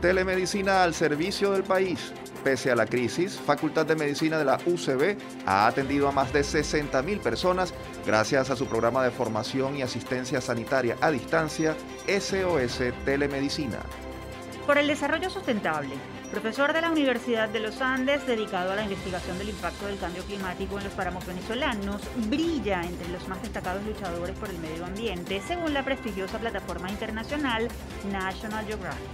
Telemedicina al servicio del país. Pese a la crisis, Facultad de Medicina de la UCB ha atendido a más de 60.000 personas gracias a su programa de formación y asistencia sanitaria a distancia SOS Telemedicina. Por el desarrollo sustentable, profesor de la Universidad de los Andes dedicado a la investigación del impacto del cambio climático en los páramos venezolanos, brilla entre los más destacados luchadores por el medio ambiente, según la prestigiosa plataforma internacional National Geographic.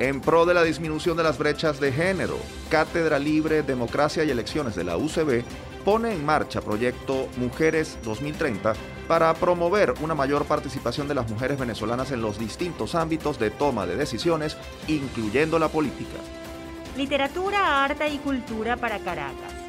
En pro de la disminución de las brechas de género, Cátedra Libre, Democracia y Elecciones de la UCB pone en marcha proyecto Mujeres 2030 para promover una mayor participación de las mujeres venezolanas en los distintos ámbitos de toma de decisiones, incluyendo la política. Literatura, arte y cultura para Caracas.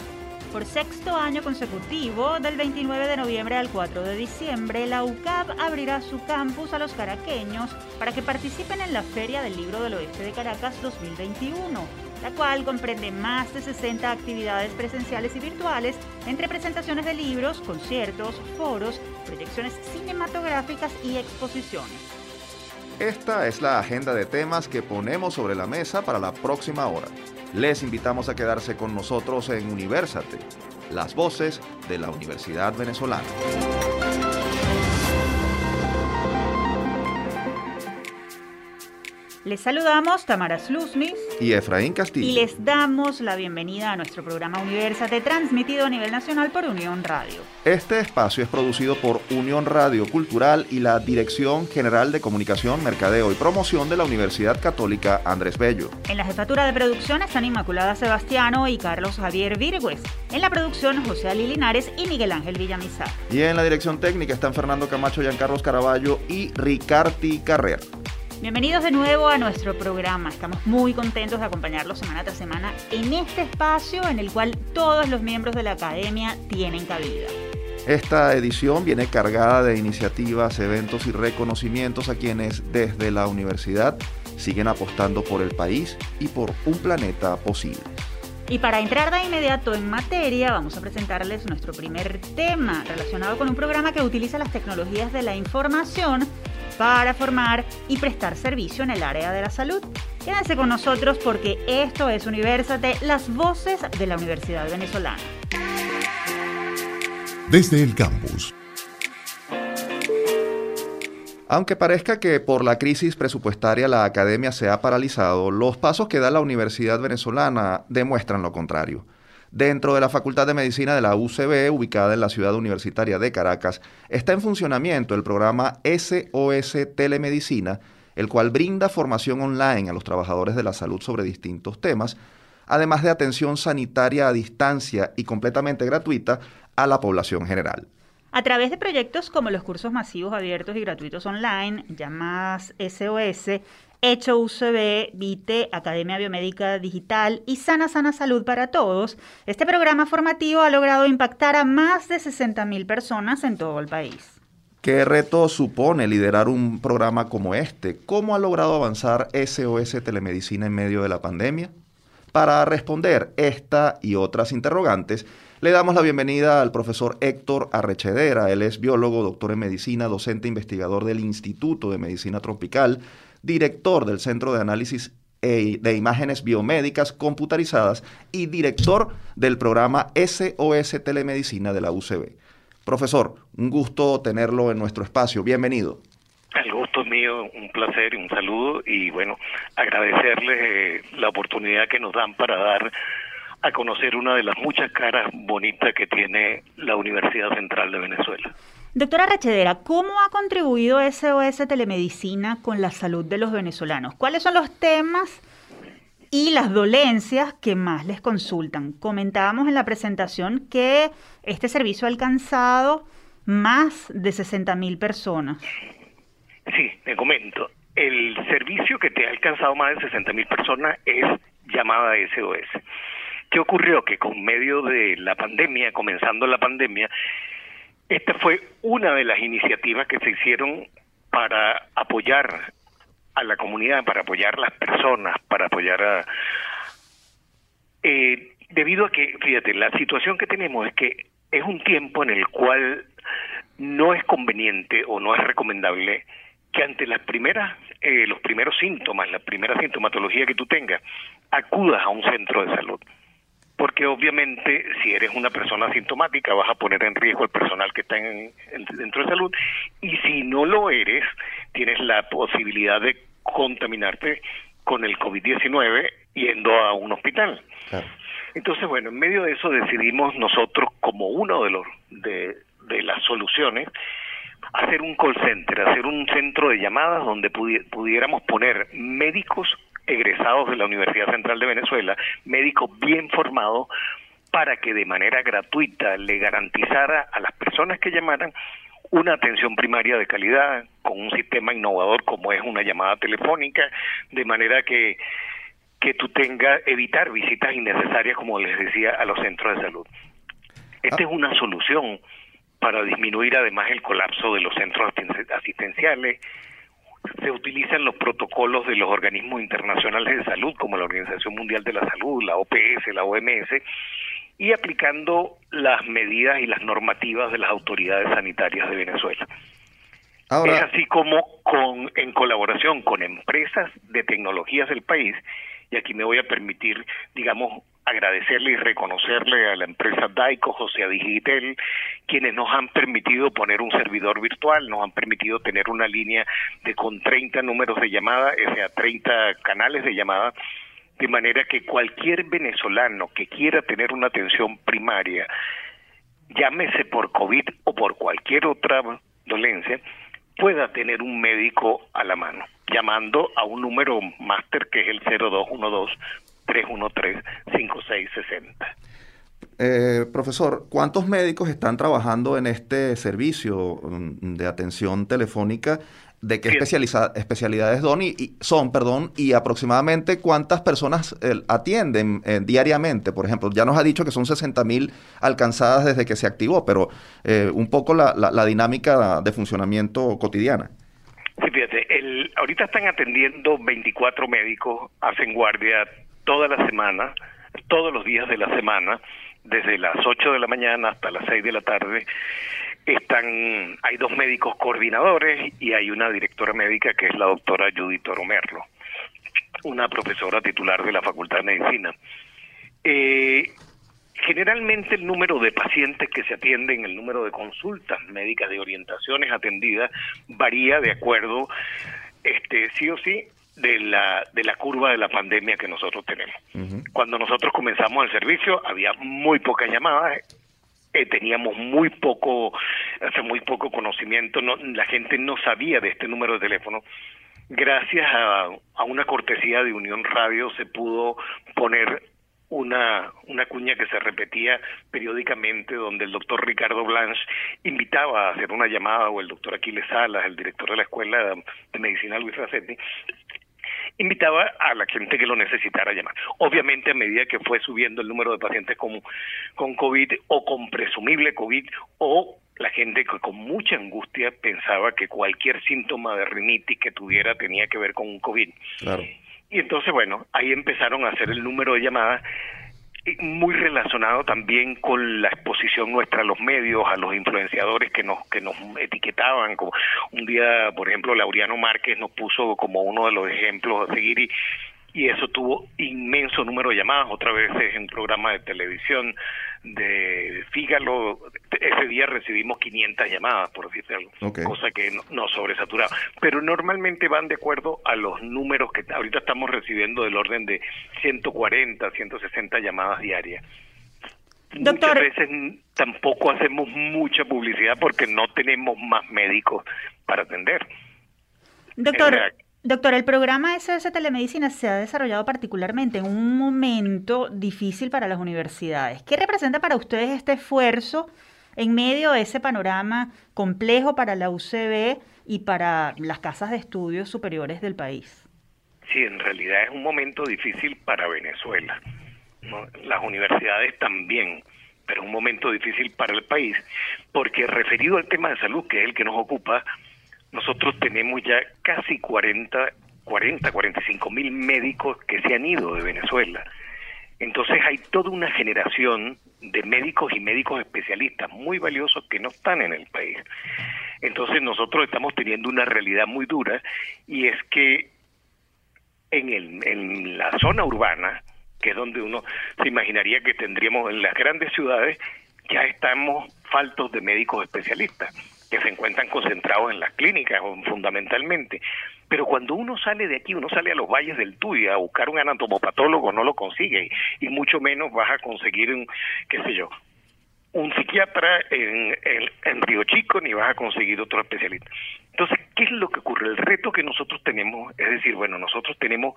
Por sexto año consecutivo, del 29 de noviembre al 4 de diciembre, la UCAP abrirá su campus a los caraqueños para que participen en la Feria del Libro del Oeste de Caracas 2021, la cual comprende más de 60 actividades presenciales y virtuales, entre presentaciones de libros, conciertos, foros, proyecciones cinematográficas y exposiciones. Esta es la agenda de temas que ponemos sobre la mesa para la próxima hora. Les invitamos a quedarse con nosotros en Universate, las voces de la Universidad Venezolana. Les saludamos Tamara Slusmis y Efraín Castillo. Y les damos la bienvenida a nuestro programa Universate transmitido a nivel nacional por Unión Radio. Este espacio es producido por Unión Radio Cultural y la Dirección General de Comunicación, Mercadeo y Promoción de la Universidad Católica Andrés Bello. En la jefatura de producción están Inmaculada Sebastiano y Carlos Javier Virgües. En la producción José Ali Linares y Miguel Ángel Villamizar. Y en la dirección técnica están Fernando Camacho, Giancarlos Caraballo y Ricarti Carrera. Bienvenidos de nuevo a nuestro programa. Estamos muy contentos de acompañarlos semana tras semana en este espacio en el cual todos los miembros de la academia tienen cabida. Esta edición viene cargada de iniciativas, eventos y reconocimientos a quienes desde la universidad siguen apostando por el país y por un planeta posible. Y para entrar de inmediato en materia, vamos a presentarles nuestro primer tema relacionado con un programa que utiliza las tecnologías de la información para formar y prestar servicio en el área de la salud. Quédense con nosotros porque esto es Universate, las voces de la Universidad Venezolana. Desde el campus. Aunque parezca que por la crisis presupuestaria la academia se ha paralizado, los pasos que da la Universidad Venezolana demuestran lo contrario. Dentro de la Facultad de Medicina de la UCB, ubicada en la ciudad universitaria de Caracas, está en funcionamiento el programa SOS Telemedicina, el cual brinda formación online a los trabajadores de la salud sobre distintos temas, además de atención sanitaria a distancia y completamente gratuita a la población general. A través de proyectos como los cursos masivos abiertos y gratuitos online, llamadas SOS, Hecho UCB, VITE, Academia Biomédica Digital y Sana Sana Salud para Todos, este programa formativo ha logrado impactar a más de 60.000 personas en todo el país. ¿Qué reto supone liderar un programa como este? ¿Cómo ha logrado avanzar SOS Telemedicina en medio de la pandemia? Para responder esta y otras interrogantes, le damos la bienvenida al profesor Héctor Arrechedera. Él es biólogo, doctor en medicina, docente investigador del Instituto de Medicina Tropical director del Centro de Análisis e, de Imágenes Biomédicas Computarizadas y director del programa SOS Telemedicina de la UCB. Profesor, un gusto tenerlo en nuestro espacio. Bienvenido. El gusto es mío, un placer y un saludo y bueno, agradecerles eh, la oportunidad que nos dan para dar a conocer una de las muchas caras bonitas que tiene la Universidad Central de Venezuela. Doctora Rachedera, ¿cómo ha contribuido SOS Telemedicina con la salud de los venezolanos? ¿Cuáles son los temas y las dolencias que más les consultan? Comentábamos en la presentación que este servicio ha alcanzado más de 60 mil personas. Sí, te comento. El servicio que te ha alcanzado más de 60 mil personas es llamada SOS. ¿Qué ocurrió? Que con medio de la pandemia, comenzando la pandemia, esta fue una de las iniciativas que se hicieron para apoyar a la comunidad, para apoyar a las personas, para apoyar a... Eh, debido a que, fíjate, la situación que tenemos es que es un tiempo en el cual no es conveniente o no es recomendable que ante las primeras, eh, los primeros síntomas, la primera sintomatología que tú tengas, acudas a un centro de salud. Porque obviamente si eres una persona asintomática vas a poner en riesgo al personal que está en, el centro de salud y si no lo eres, tienes la posibilidad de contaminarte con el COVID-19 yendo a un hospital. Entonces, bueno, en medio de eso decidimos nosotros como uno de los de, de las soluciones hacer un call center, hacer un centro de llamadas donde pudiéramos poner médicos egresados de la Universidad Central de Venezuela, médicos bien formados, para que de manera gratuita le garantizara a las personas que llamaran una atención primaria de calidad con un sistema innovador como es una llamada telefónica, de manera que que tú tengas evitar visitas innecesarias como les decía a los centros de salud. Esta es una solución para disminuir además el colapso de los centros asistenciales. Se utilizan los protocolos de los organismos internacionales de salud, como la Organización Mundial de la Salud, la OPS, la OMS, y aplicando las medidas y las normativas de las autoridades sanitarias de Venezuela. es así como con, en colaboración con empresas de tecnologías del país, y aquí me voy a permitir, digamos, agradecerle y reconocerle a la empresa Daico, José Digitel, quienes nos han permitido poner un servidor virtual, nos han permitido tener una línea de con 30 números de llamada, o sea, 30 canales de llamada, de manera que cualquier venezolano que quiera tener una atención primaria, llámese por COVID o por cualquier otra dolencia, pueda tener un médico a la mano, llamando a un número máster que es el 0212 313-5660. Eh, profesor, ¿cuántos médicos están trabajando en este servicio mm, de atención telefónica? ¿De qué especialidades son y, son, perdón, y aproximadamente cuántas personas atienden eh, diariamente? Por ejemplo, ya nos ha dicho que son 60 mil alcanzadas desde que se activó, pero eh, un poco la, la, dinámica de funcionamiento cotidiana. Sí, fíjate, el, ahorita están atendiendo 24 médicos, hacen guardia toda la semana, todos los días de la semana, desde las 8 de la mañana hasta las 6 de la tarde, están hay dos médicos coordinadores y hay una directora médica que es la doctora Judith Oromerlo, una profesora titular de la Facultad de Medicina. Eh, generalmente el número de pacientes que se atienden, el número de consultas médicas de orientaciones atendidas varía de acuerdo, este, sí o sí, de la, de la curva de la pandemia que nosotros tenemos. Cuando nosotros comenzamos el servicio había muy pocas llamadas, eh, teníamos muy poco, hace muy poco conocimiento, no, la gente no sabía de este número de teléfono. Gracias a, a una cortesía de Unión Radio se pudo poner una, una cuña que se repetía periódicamente donde el doctor Ricardo Blanche invitaba a hacer una llamada o el doctor Aquiles Salas, el director de la Escuela de Medicina Luis Racetti, invitaba a la gente que lo necesitara llamar. Obviamente a medida que fue subiendo el número de pacientes con, con COVID o con presumible COVID o la gente que con mucha angustia pensaba que cualquier síntoma de rinitis que tuviera tenía que ver con un COVID. Y entonces, bueno, ahí empezaron a hacer el número de llamadas muy relacionado también con la exposición nuestra a los medios, a los influenciadores que nos que nos etiquetaban. Como un día, por ejemplo, Laureano Márquez nos puso como uno de los ejemplos a seguir y y eso tuvo inmenso número de llamadas, otra vez en un programa de televisión de Fígalo, ese día recibimos 500 llamadas, por decirte algo, cosa que nos no sobresaturaba. Pero normalmente van de acuerdo a los números que ahorita estamos recibiendo del orden de 140, 160 llamadas diarias. Muchas veces tampoco hacemos mucha publicidad porque no tenemos más médicos para atender. Doctor, Doctor, el programa SOS Telemedicina se ha desarrollado particularmente en un momento difícil para las universidades. ¿Qué representa para ustedes este esfuerzo en medio de ese panorama complejo para la UCB y para las casas de estudios superiores del país? Sí, en realidad es un momento difícil para Venezuela. Las universidades también, pero es un momento difícil para el país, porque referido al tema de salud, que es el que nos ocupa, nosotros tenemos ya casi 40, 40, 45 mil médicos que se han ido de Venezuela. Entonces hay toda una generación de médicos y médicos especialistas muy valiosos que no están en el país. Entonces nosotros estamos teniendo una realidad muy dura y es que en, el, en la zona urbana, que es donde uno se imaginaría que tendríamos en las grandes ciudades, ya estamos faltos de médicos especialistas que se encuentran concentrados en las clínicas fundamentalmente. Pero cuando uno sale de aquí, uno sale a los valles del Tuy a buscar un anatomopatólogo, no lo consigue, y mucho menos vas a conseguir un, qué sé yo, un psiquiatra en, en, Río Chico, ni vas a conseguir otro especialista. Entonces, ¿qué es lo que ocurre? El reto que nosotros tenemos es decir, bueno, nosotros tenemos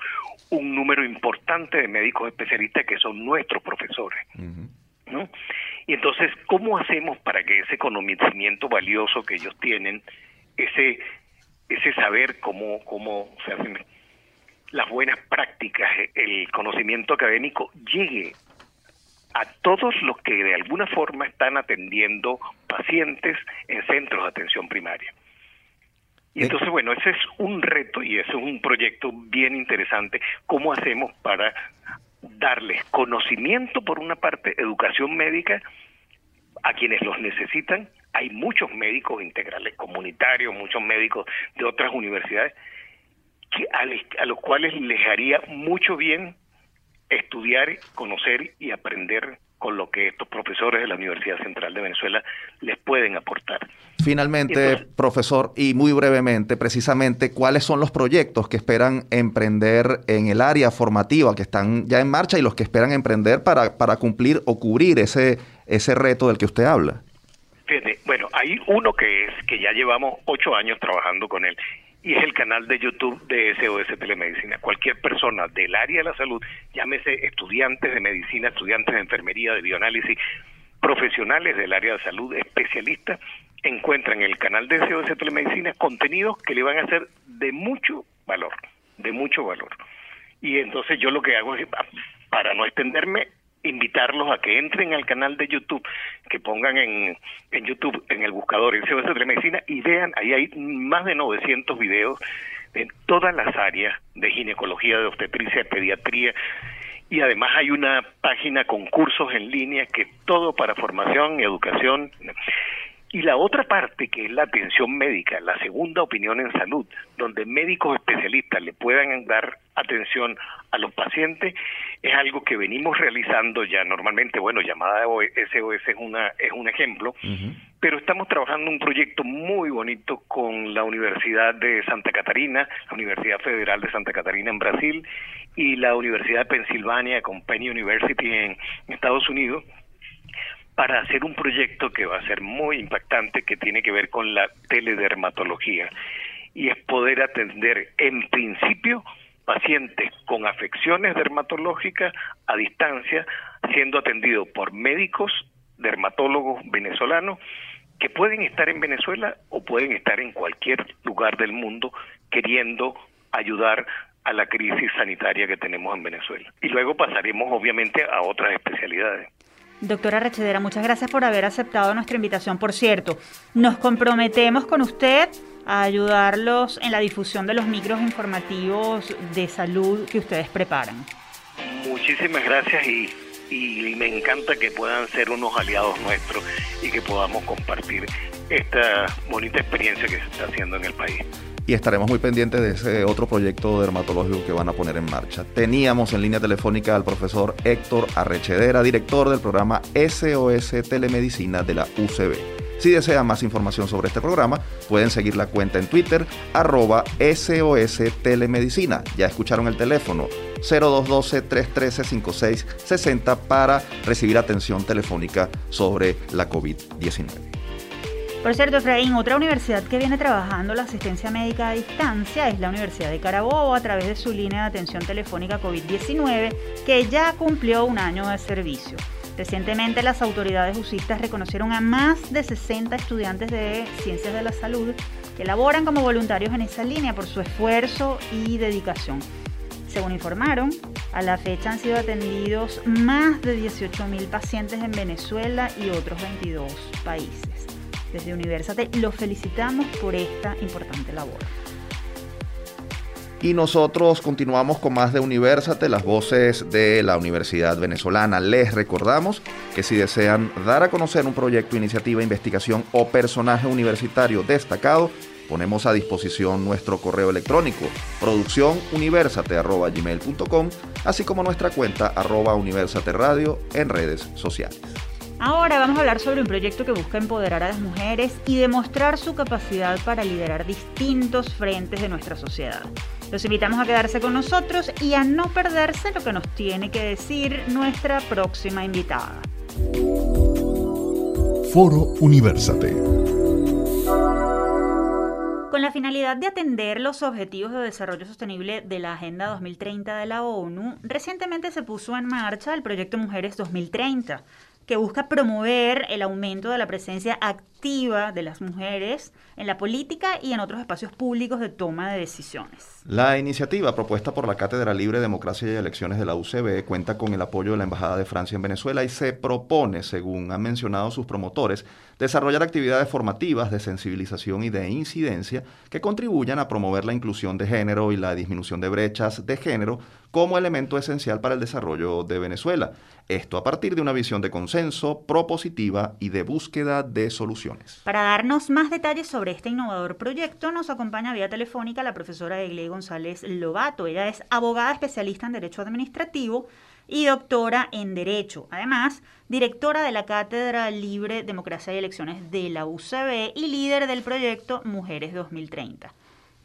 un número importante de médicos especialistas que son nuestros profesores. ¿No? Y entonces, ¿cómo hacemos para que ese conocimiento valioso que ellos tienen, ese ese saber cómo, cómo se hacen las buenas prácticas, el conocimiento académico llegue a todos los que de alguna forma están atendiendo pacientes en centros de atención primaria. Y entonces, bueno, ese es un reto y ese es un proyecto bien interesante. ¿Cómo hacemos para darles conocimiento, por una parte, educación médica a quienes los necesitan? Hay muchos médicos integrales comunitarios, muchos médicos de otras universidades, que a, a los cuales les haría mucho bien estudiar, conocer y aprender con lo que estos profesores de la Universidad Central de Venezuela les pueden aportar. Finalmente, profesor, y muy brevemente, precisamente, ¿cuáles son los proyectos que esperan emprender en el área formativa que están ya en marcha y los que esperan emprender para, para cumplir o cubrir ese, ese reto del que usted habla? Fíjate, bueno, hay uno que es que ya llevamos ocho años trabajando con él y es el canal de YouTube de SOS Telemedicina. Cualquier persona del área de la salud, llámese estudiantes de medicina, estudiantes de enfermería, de bioanálisis, profesionales del área de salud, especialistas, encuentran en el canal de SOS Telemedicina contenidos que le van a ser de mucho valor, de mucho valor. Y entonces yo lo que hago es, para no extenderme, invitarlos a que entren al canal de YouTube, que pongan en, en YouTube, en el buscador, en CBS de Medicina, y vean, ahí hay más de 900 videos de todas las áreas de ginecología, de obstetricia, de pediatría, y además hay una página con cursos en línea que todo para formación y educación. Y la otra parte, que es la atención médica, la segunda opinión en salud, donde médicos especialistas le puedan dar atención a los pacientes, es algo que venimos realizando ya normalmente, bueno, llamada SOS es, una, es un ejemplo, pero estamos trabajando un proyecto muy bonito con la Universidad de Santa Catarina, la Universidad Federal de Santa Catarina en Brasil y la Universidad de Pensilvania con Penn University en Estados Unidos, para hacer un proyecto que va a ser muy impactante que tiene que ver con la teledermatología y es poder atender en principio pacientes con afecciones dermatológicas a distancia siendo atendidos por médicos dermatólogos venezolanos que pueden estar en Venezuela o pueden estar en cualquier lugar del mundo queriendo ayudar a la crisis sanitaria que tenemos en Venezuela. Y luego pasaremos obviamente a otras especialidades. Doctora Rechedera, muchas gracias por haber aceptado nuestra invitación. Por cierto, nos comprometemos con usted a ayudarlos en la difusión de los micros informativos de salud que ustedes preparan. Muchísimas gracias y, y me encanta que puedan ser unos aliados nuestros y que podamos compartir esta bonita experiencia que se está haciendo en el país y estaremos muy pendientes de ese otro proyecto dermatológico que van a poner en marcha. Teníamos en línea telefónica al profesor Héctor Arrechedera, director del programa SOS Telemedicina de la UCB. Si desean más información sobre este programa, pueden seguir la cuenta en Twitter, arroba SOS Telemedicina. Ya escucharon el teléfono 0212-313-5660 para recibir atención telefónica sobre la COVID-19. Por cierto, Efraín, otra universidad que viene trabajando la asistencia médica a distancia es la Universidad de Carabobo a través de su línea de atención telefónica COVID-19 que ya cumplió un año de servicio. Recientemente las autoridades usistas reconocieron a más de 60 estudiantes de ciencias de la salud que laboran como voluntarios en esa línea por su esfuerzo y dedicación. Según informaron, a la fecha han sido atendidos más de 18.000 pacientes en Venezuela y otros 22 países. Desde Universate los felicitamos por esta importante labor. Y nosotros continuamos con más de Universate, las voces de la Universidad Venezolana. Les recordamos que si desean dar a conocer un proyecto, iniciativa, investigación o personaje universitario destacado, ponemos a disposición nuestro correo electrónico producciónuniversate.gmail.com así como nuestra cuenta arroba universate radio en redes sociales. Ahora vamos a hablar sobre un proyecto que busca empoderar a las mujeres y demostrar su capacidad para liderar distintos frentes de nuestra sociedad. Los invitamos a quedarse con nosotros y a no perderse lo que nos tiene que decir nuestra próxima invitada. Foro Universate. Con la finalidad de atender los objetivos de desarrollo sostenible de la Agenda 2030 de la ONU, recientemente se puso en marcha el proyecto Mujeres 2030 que busca promover el aumento de la presencia activa de las mujeres en la política y en otros espacios públicos de toma de decisiones. La iniciativa propuesta por la Cátedra Libre Democracia y Elecciones de la UCB cuenta con el apoyo de la Embajada de Francia en Venezuela y se propone, según han mencionado sus promotores, desarrollar actividades formativas de sensibilización y de incidencia que contribuyan a promover la inclusión de género y la disminución de brechas de género como elemento esencial para el desarrollo de Venezuela. Esto a partir de una visión de consenso, propositiva y de búsqueda de soluciones. Para darnos más detalles sobre este innovador proyecto, nos acompaña vía telefónica la profesora Egle González Lobato. Ella es abogada especialista en Derecho Administrativo y doctora en Derecho. Además, directora de la Cátedra Libre Democracia y Elecciones de la UCB y líder del proyecto Mujeres 2030.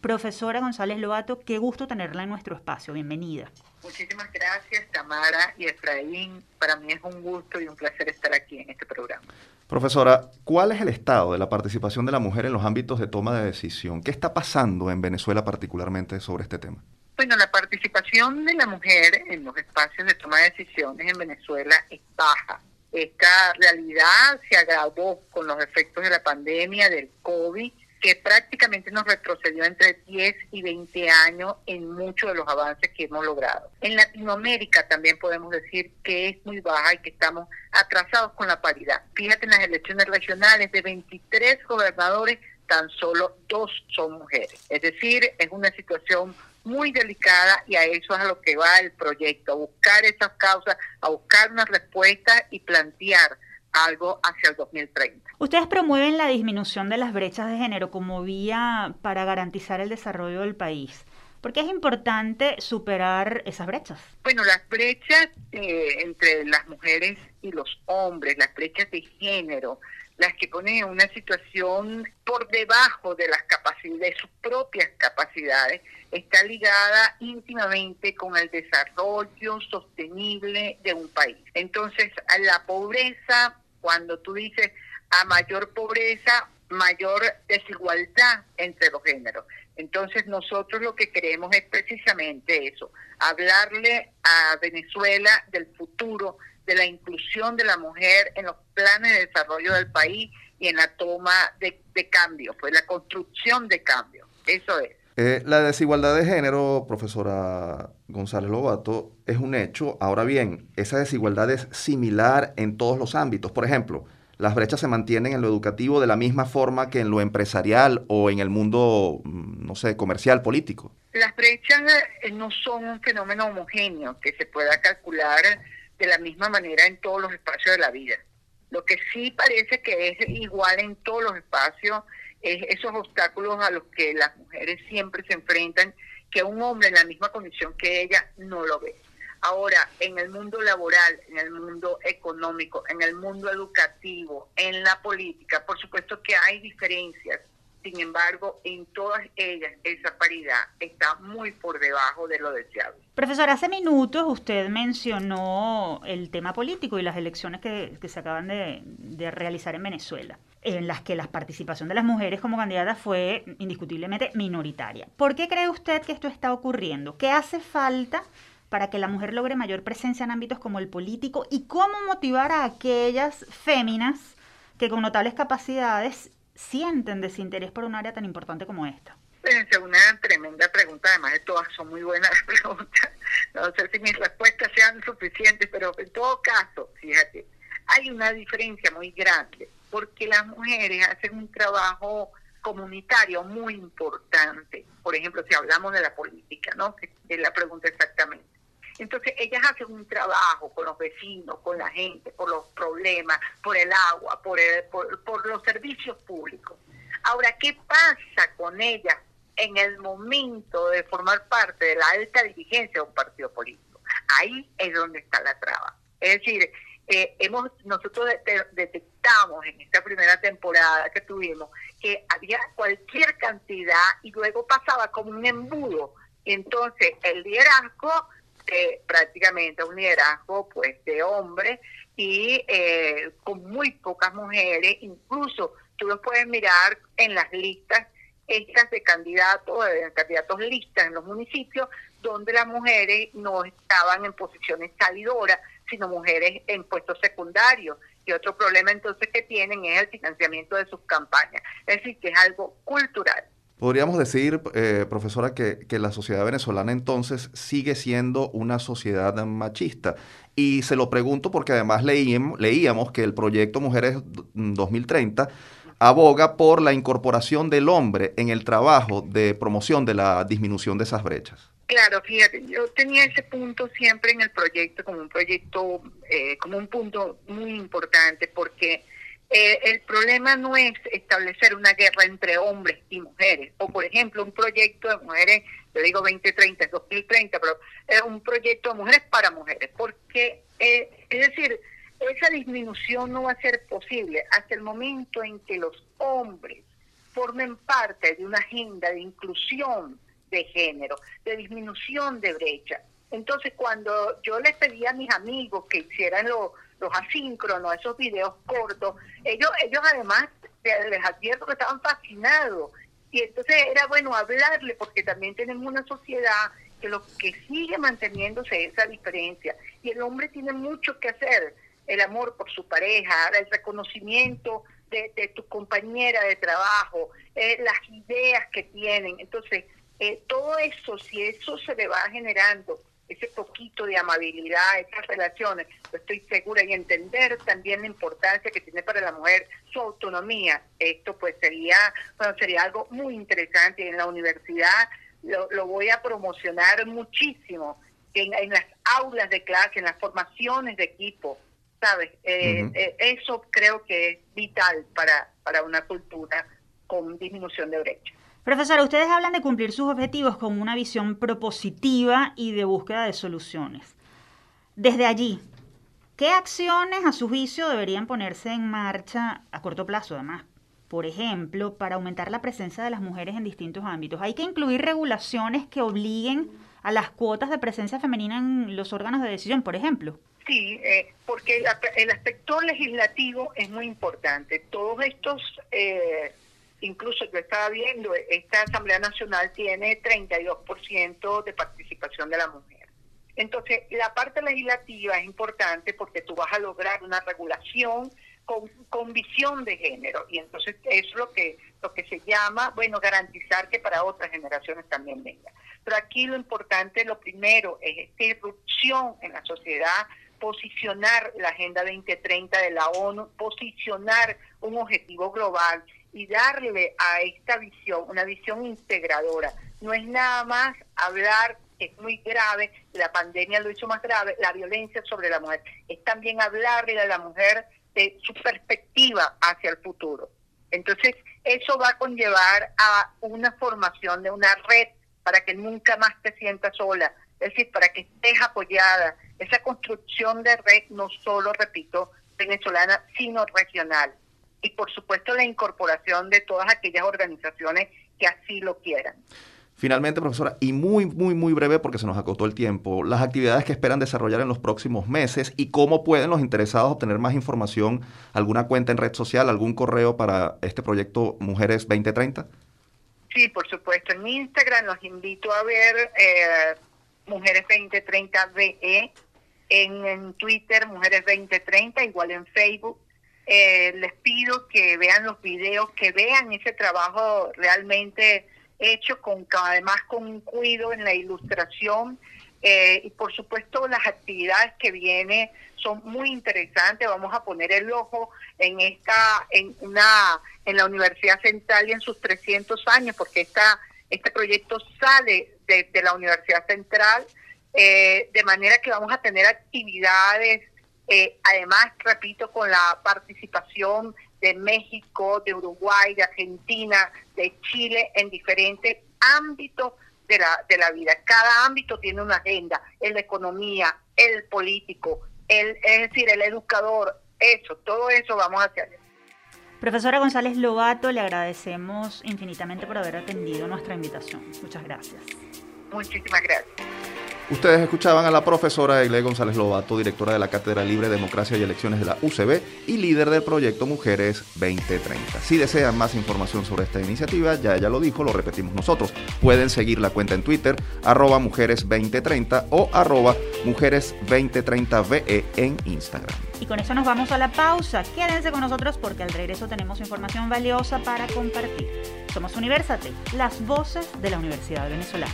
Profesora González Lobato, qué gusto tenerla en nuestro espacio. Bienvenida. Muchísimas gracias, Tamara y Efraín. Para mí es un gusto y un placer estar aquí en este programa. Profesora, ¿cuál es el estado de la participación de la mujer en los ámbitos de toma de decisión? ¿Qué está pasando en Venezuela particularmente sobre este tema? Bueno, la participación de la mujer en los espacios de toma de decisiones en Venezuela es baja. Esta realidad se agravó con los efectos de la pandemia, del COVID que prácticamente nos retrocedió entre 10 y 20 años en muchos de los avances que hemos logrado. En Latinoamérica también podemos decir que es muy baja y que estamos atrasados con la paridad. Fíjate en las elecciones regionales de 23 gobernadores, tan solo dos son mujeres. Es decir, es una situación muy delicada y a eso es a lo que va el proyecto, a buscar esas causas, a buscar una respuesta y plantear algo hacia el 2030. Ustedes promueven la disminución de las brechas de género como vía para garantizar el desarrollo del país. ¿Por qué es importante superar esas brechas? Bueno, las brechas eh, entre las mujeres y los hombres, las brechas de género, las que ponen en una situación por debajo de las capacidades, de sus propias capacidades, está ligada íntimamente con el desarrollo sostenible de un país. Entonces, la pobreza cuando tú dices a mayor pobreza, mayor desigualdad entre los géneros. Entonces nosotros lo que queremos es precisamente eso, hablarle a Venezuela del futuro, de la inclusión de la mujer en los planes de desarrollo del país y en la toma de, de cambio, pues la construcción de cambio. Eso es. Eh, la desigualdad de género, profesora González Lobato, es un hecho. Ahora bien, esa desigualdad es similar en todos los ámbitos. Por ejemplo, las brechas se mantienen en lo educativo de la misma forma que en lo empresarial o en el mundo, mm, no sé, comercial, político. Las brechas eh, no son un fenómeno homogéneo que se pueda calcular de la misma manera en todos los espacios de la vida. Lo que sí parece que es igual en todos los espacios es esos obstáculos a los que las mujeres siempre se enfrentan, que un hombre en la misma condición que ella no lo ve. Ahora, en el mundo laboral, en el mundo económico, en el mundo educativo, en la política, por supuesto que hay diferencias. Sin embargo, en todas ellas esa paridad está muy por debajo de lo deseable. Profesor, hace minutos usted mencionó el tema político y las elecciones que, se acaban de, de realizar en Venezuela en las que la participación de las mujeres como candidatas fue indiscutiblemente minoritaria. ¿Por qué cree usted que esto está ocurriendo? ¿Qué hace falta para que la mujer logre mayor presencia en ámbitos como el político y cómo motivar a aquellas féminas que con notables capacidades sienten desinterés por un área tan importante como esta? Es una tremenda pregunta, además de todas son muy buenas preguntas. No sé si mis respuestas sean suficientes, pero en todo caso, fíjate, hay una diferencia muy grande porque las mujeres hacen un trabajo comunitario muy importante. Por ejemplo, si hablamos de la política, ¿no? Es la pregunta exactamente. Entonces, ellas hacen un trabajo con los vecinos, con la gente, por los problemas, por el agua, por, por, los servicios públicos. Ahora, ¿qué pasa con ellas en el momento de formar parte de la alta dirigencia de un partido político? Ahí es donde está la traba. Es decir, eh, hemos nosotros detectamos en esta primera temporada que tuvimos que había cualquier cantidad y luego pasaba como un embudo. Entonces, el liderazgo prácticamente un liderazgo pues de hombres y eh, con muy pocas mujeres, incluso tú lo puedes mirar en las listas estas de candidatos, de candidatos listas en los municipios, donde las mujeres no estaban en posiciones salidoras, sino mujeres en puestos secundarios. Y otro problema entonces que tienen es el financiamiento de sus campañas. Es decir, que es algo cultural. Podríamos decir, eh, profesora, que, la sociedad venezolana entonces sigue siendo una sociedad machista. Y se lo pregunto porque además leíamos, leíamos que el proyecto Mujeres 2030 aboga por la incorporación del hombre en el trabajo de promoción de la disminución de esas brechas. Claro, fíjate, yo tenía ese punto siempre en el proyecto como un proyecto, eh, como un punto muy importante porque eh, el problema no es establecer una guerra entre hombres y mujeres, o por ejemplo un proyecto de mujeres, yo digo 2030, es 2030, pero es un proyecto de mujeres para mujeres, porque eh, es decir, esa disminución no va a ser posible hasta el momento en que los hombres formen parte de una agenda de inclusión de género, de disminución de brecha. Entonces, cuando yo les pedí a mis amigos que hicieran lo los asíncronos, esos videos cortos, ellos, ellos además les advierto que estaban fascinados. Y entonces era bueno hablarle, porque también tenemos una sociedad que lo que sigue manteniéndose esa diferencia. Y el hombre tiene mucho que hacer, el amor por su pareja, el reconocimiento de, tu compañera de trabajo, eh, las ideas que tienen. Entonces, eh, todo eso, si eso se le va generando ese poquito de amabilidad, esas relaciones, estoy segura, y entender también la importancia que tiene para la mujer su autonomía. Esto pues sería, bueno, sería algo muy interesante en la universidad. Lo, voy a promocionar muchísimo en, las aulas de clase, en las formaciones de equipo, ¿sabes? Eh, eh, eso creo que es vital para, para una cultura con disminución de brecha. Profesora, ustedes hablan de cumplir sus objetivos con una visión propositiva y de búsqueda de soluciones. Desde allí, ¿qué acciones a su juicio deberían ponerse en marcha a corto plazo además? Por ejemplo, para aumentar la presencia de las mujeres en distintos ámbitos. Hay que incluir regulaciones que obliguen a las cuotas de presencia femenina en los órganos de decisión, por ejemplo. Sí, eh, porque el, aspecto legislativo es muy importante. Todos estos eh, incluso yo estaba viendo, esta Asamblea Nacional tiene 32% de participación de la mujer. Entonces, la parte legislativa es importante porque tú vas a lograr una regulación con, visión de género y entonces es lo que, lo que se llama, bueno, garantizar que para otras generaciones también venga. Pero aquí lo importante, lo primero, es esta irrupción en la sociedad, posicionar la Agenda 2030 de la ONU, posicionar un objetivo global y darle a esta visión una visión integradora. No es nada más hablar, que es muy grave, la pandemia lo hizo más grave, la violencia sobre la mujer. Es también hablarle a la mujer de su perspectiva hacia el futuro. Entonces, eso va a conllevar a una formación de una red para que nunca más te sientas sola, es decir, para que estés apoyada. Esa construcción de red no solo, repito, venezolana, sino regional y por supuesto la incorporación de todas aquellas organizaciones que así lo quieran. Finalmente, profesora, y muy, muy, muy breve porque se nos acotó el tiempo, las actividades que esperan desarrollar en los próximos meses y cómo pueden los interesados obtener más información, alguna cuenta en red social, algún correo para este proyecto Mujeres 2030. Sí, por supuesto. En Instagram los invito a ver eh, Mujeres 2030 VE, en, en Twitter Mujeres 2030, igual en Facebook eh, les pido que vean los videos, que vean ese trabajo realmente hecho con además con un cuidado en la ilustración eh, y por supuesto las actividades que vienen son muy interesantes. Vamos a poner el ojo en esta en una en la Universidad Central y en sus 300 años porque esta Este proyecto sale de, la Universidad Central, eh, de manera que vamos a tener actividades, eh, además, repito, con la participación de México, de Uruguay, de Argentina, de Chile, en diferentes ámbitos de la, de la vida. Cada ámbito tiene una agenda, el de economía, el político, el, es decir, el educador, eso, todo eso vamos a hacer. Profesora González Lobato, le agradecemos infinitamente por haber atendido nuestra invitación. Muchas gracias. Muchísimas gracias. Ustedes escuchaban a la profesora Egle González Lobato, directora de la Cátedra Libre Democracia y Elecciones de la UCB y líder del proyecto Mujeres 2030. Si desean más información sobre esta iniciativa, ya ella lo dijo, lo repetimos nosotros. Pueden seguir la cuenta en Twitter, arroba mujeres2030 o arroba mujeres2030ve en Instagram. Y con eso nos vamos a la pausa. Quédense con nosotros porque al regreso tenemos información valiosa para compartir. Somos Universate, las voces de la Universidad Venezolana.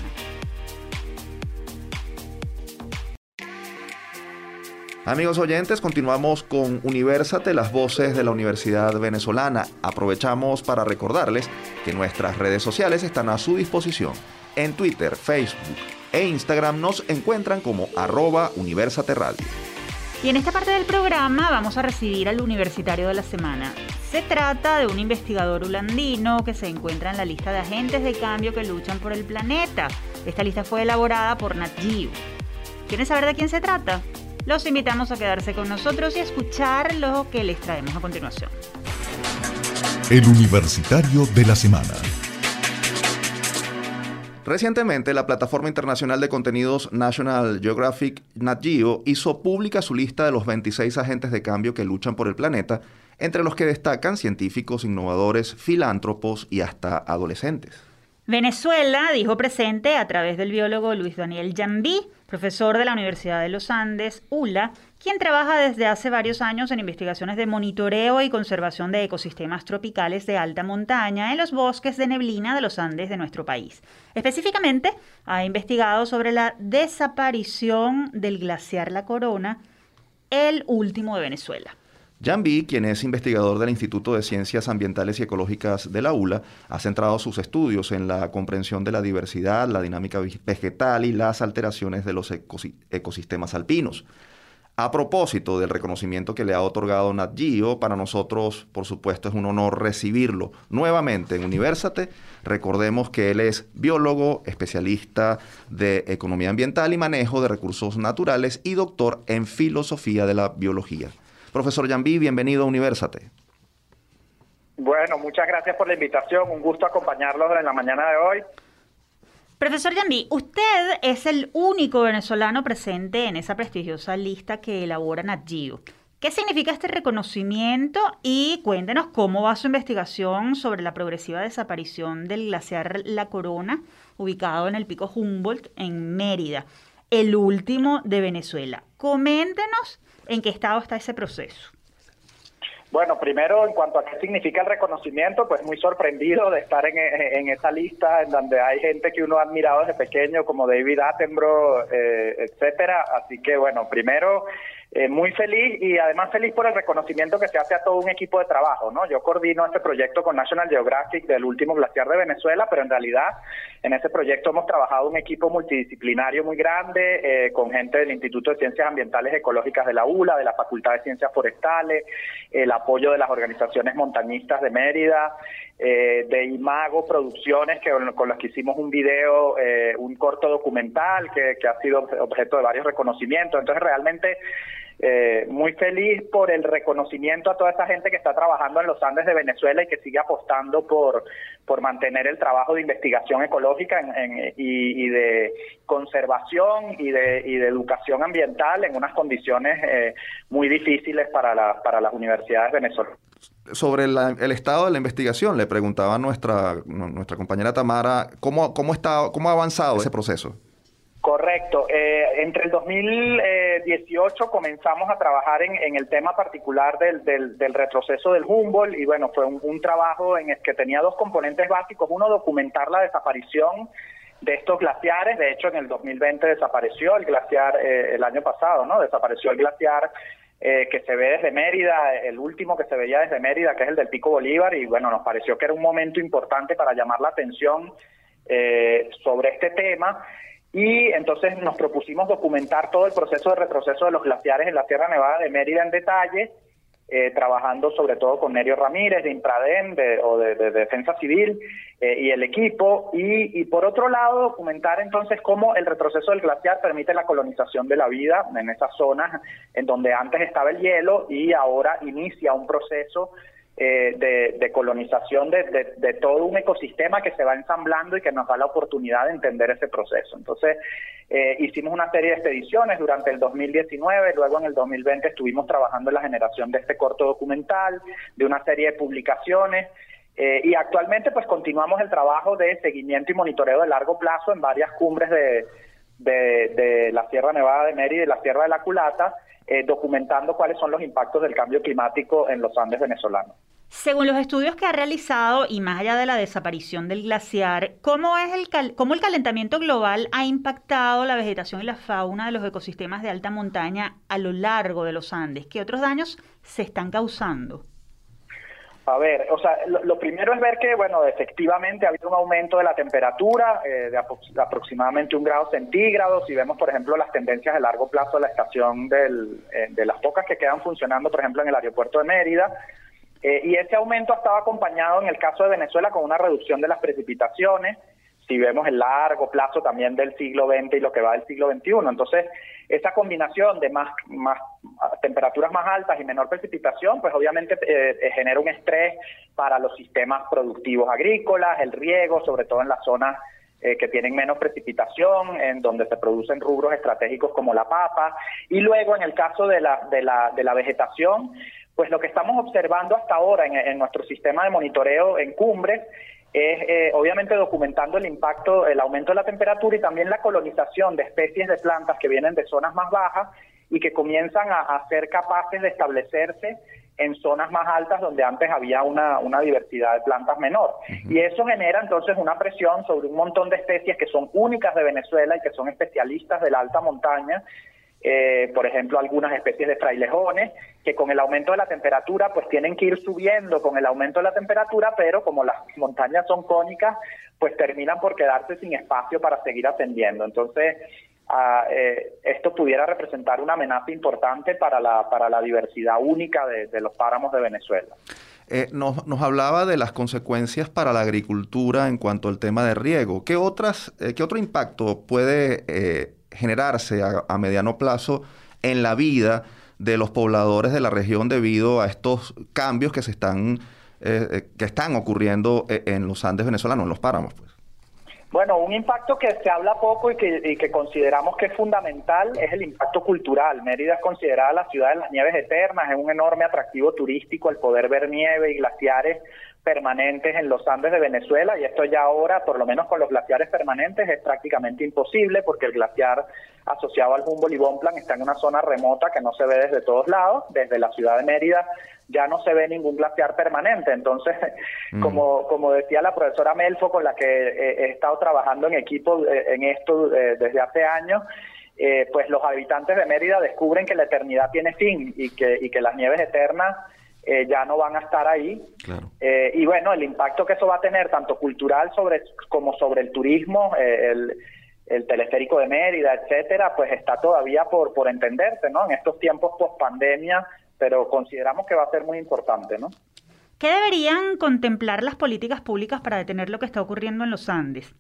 Amigos oyentes, continuamos con Universate, las voces de la Universidad Venezolana. Aprovechamos para recordarles que nuestras redes sociales están a su disposición. En Twitter, Facebook e Instagram nos encuentran como arroba Universate Radio. Y en esta parte del programa vamos a recibir al universitario de la semana. Se trata de un investigador holandino que se encuentra en la lista de agentes de cambio que luchan por el planeta. Esta lista fue elaborada por Nat Geo. ¿Quieren saber de quién se trata? Los invitamos a quedarse con nosotros y a escuchar lo que les traemos a continuación. El Universitario de la Semana. Recientemente, la plataforma internacional de contenidos National Geographic Nat Geo hizo pública su lista de los 26 agentes de cambio que luchan por el planeta, entre los que destacan científicos, innovadores, filántropos y hasta adolescentes. Venezuela dijo presente a través del biólogo Luis Daniel Jambí, profesor de la Universidad de los Andes, ULA, quien trabaja desde hace varios años en investigaciones de monitoreo y conservación de ecosistemas tropicales de alta montaña en los bosques de neblina de los Andes de nuestro país. Específicamente, ha investigado sobre la desaparición del glaciar La Corona, el último de Venezuela. Jan B., quien es investigador del Instituto de Ciencias Ambientales y Ecológicas de la ULA, ha centrado sus estudios en la comprensión de la diversidad, la dinámica vegetal y las alteraciones de los ecosistemas alpinos. A propósito del reconocimiento que le ha otorgado Nat Geo, para nosotros, por supuesto, es un honor recibirlo nuevamente en Universate. Recordemos que él es biólogo, especialista de economía ambiental y manejo de recursos naturales y doctor en filosofía de la biología. Profesor Yambí, bienvenido a Universate. Bueno, muchas gracias por la invitación. Un gusto acompañarlos en la mañana de hoy. Profesor Yambí, usted es el único venezolano presente en esa prestigiosa lista que elabora Nat ¿Qué significa este reconocimiento? Y cuéntenos cómo va su investigación sobre la progresiva desaparición del glaciar La Corona, ubicado en el pico Humboldt, en Mérida, el último de Venezuela. Coméntenos ¿En qué estado está ese proceso? Bueno, primero, en cuanto a qué significa el reconocimiento, pues muy sorprendido de estar en, en esa lista en donde hay gente que uno ha admirado desde pequeño, como David Attenborough, eh, etcétera. Así que, bueno, primero, eh, muy feliz y además feliz por el reconocimiento que se hace a todo un equipo de trabajo, ¿no? Yo coordino este proyecto con National Geographic del último glaciar de Venezuela, pero en realidad en ese proyecto hemos trabajado un equipo multidisciplinario muy grande, eh, con gente del Instituto de Ciencias Ambientales Ecológicas de la ULA, de la Facultad de Ciencias Forestales, el apoyo de las organizaciones montañistas de Mérida, eh, de Imago Producciones, que con las que hicimos un video, un corto documental que, que ha sido objeto de varios reconocimientos. Entonces realmente eh, muy feliz por el reconocimiento a toda esa gente que está trabajando en los Andes de Venezuela y que sigue apostando por, por mantener el trabajo de investigación ecológica y, de conservación y de, y de educación ambiental en unas condiciones eh, muy difíciles para, la, para las universidades venezolanas sobre el estado de la investigación, le preguntaba nuestra, nuestra compañera Tamara, ¿cómo, cómo, está, cómo ha avanzado ese proceso? Correcto. Eh, entre el 2018 comenzamos a trabajar en, el tema particular del, del, retroceso del Humboldt y bueno, fue un, trabajo en el que tenía dos componentes básicos. Uno, documentar la desaparición de estos glaciares. De hecho, en el 2020 desapareció el glaciar, eh, el año pasado, ¿no? Desapareció el glaciar eh, que se ve desde Mérida, el último que se veía desde Mérida, que es el del Pico Bolívar, y bueno, nos pareció que era un momento importante para llamar la atención sobre este tema y entonces nos propusimos documentar todo el proceso de retroceso de los glaciares en la Sierra Nevada de Mérida en detalle, eh, trabajando sobre todo con Nerio Ramírez de Infraden o de, Defensa Civil eh, y el equipo, y, por otro lado documentar entonces cómo el retroceso del glaciar permite la colonización de la vida en esas zonas en donde antes estaba el hielo y ahora inicia un proceso eh, de, colonización de, todo un ecosistema que se va ensamblando y que nos da la oportunidad de entender ese proceso. Entonces, eh, hicimos una serie de expediciones durante el 2019, luego en el 2020 estuvimos trabajando en la generación de este corto documental, de una serie de publicaciones. Eh, y actualmente pues continuamos el trabajo de seguimiento y monitoreo de largo plazo en varias cumbres de, de la Sierra Nevada de Mérida y la Sierra de la Culata, documentando cuáles son los impactos del cambio climático en los Andes venezolanos. Según los estudios que ha realizado y más allá de la desaparición del glaciar, ¿cómo, es el ¿cómo el calentamiento global ha impactado la vegetación y la fauna de los ecosistemas de alta montaña a lo largo de los Andes? ¿Qué otros daños se están causando? A ver, o sea, lo, primero es ver que, bueno, efectivamente ha habido un aumento de la temperatura eh, de, aproximadamente un grado centígrado. Si vemos, por ejemplo, las tendencias a largo plazo de la estación eh, de las pocas que quedan funcionando, por ejemplo, en el aeropuerto de Mérida, eh, y ese aumento estaba acompañado en el caso de Venezuela con una reducción de las precipitaciones, si vemos el largo plazo también del siglo XX y lo que va del siglo XXI. Entonces, esa combinación de más, más temperaturas más altas y menor precipitación, pues obviamente eh, eh, genera un estrés para los sistemas productivos agrícolas, el riego, sobre todo en las zonas que tienen menos precipitación, en donde se producen rubros estratégicos como la papa, y luego en el caso de la, de la, de la vegetación, pues lo que estamos observando hasta ahora en, nuestro sistema de monitoreo en cumbres es eh, obviamente documentando el impacto, el aumento de la temperatura y también la colonización de especies de plantas que vienen de zonas más bajas y que comienzan a, ser capaces de establecerse en zonas más altas donde antes había una, diversidad de plantas menor. Y eso genera entonces una presión sobre un montón de especies que son únicas de Venezuela y que son especialistas de la alta montaña eh, por ejemplo, algunas especies de frailejones, que con el aumento de la temperatura, pues tienen que ir subiendo con el aumento de la temperatura, pero como las montañas son cónicas, pues terminan por quedarse sin espacio para seguir ascendiendo. Entonces, ah, eh, esto pudiera representar una amenaza importante para la, para la diversidad única de, los páramos de Venezuela. Eh, nos, nos, hablaba de las consecuencias para la agricultura en cuanto al tema de riego. ¿Qué, otras, qué otro impacto puede generarse a, mediano plazo en la vida de los pobladores de la región debido a estos cambios que se están eh, eh, que están ocurriendo eh, en los Andes venezolanos, en los páramos, pues. Bueno, un impacto que se habla poco y que, y que, consideramos que es fundamental es el impacto cultural. Mérida es considerada la ciudad de las nieves eternas, es un enorme atractivo turístico el poder ver nieve y glaciares permanentes en los Andes de Venezuela y esto ya ahora, por lo menos con los glaciares permanentes, es prácticamente imposible porque el glaciar asociado al Humboldt y Bonplan está en una zona remota que no se ve desde todos lados, desde la ciudad de Mérida ya no se ve ningún glaciar permanente. Entonces, mm. como, como decía la profesora Melfo, con la que he, estado trabajando en equipo eh, en esto eh, desde hace años, eh, pues los habitantes de Mérida descubren que la eternidad tiene fin y que, y que las nieves eternas eh, ya no van a estar ahí. Eh, y bueno, el impacto que eso va a tener, tanto cultural sobre, como sobre el turismo, eh, el, teleférico de Mérida, etcétera, pues está todavía por, por entenderse, ¿no? En estos tiempos post pandemia, pero consideramos que va a ser muy importante, ¿no? ¿Qué deberían contemplar las políticas públicas para detener lo que está ocurriendo en los Andes?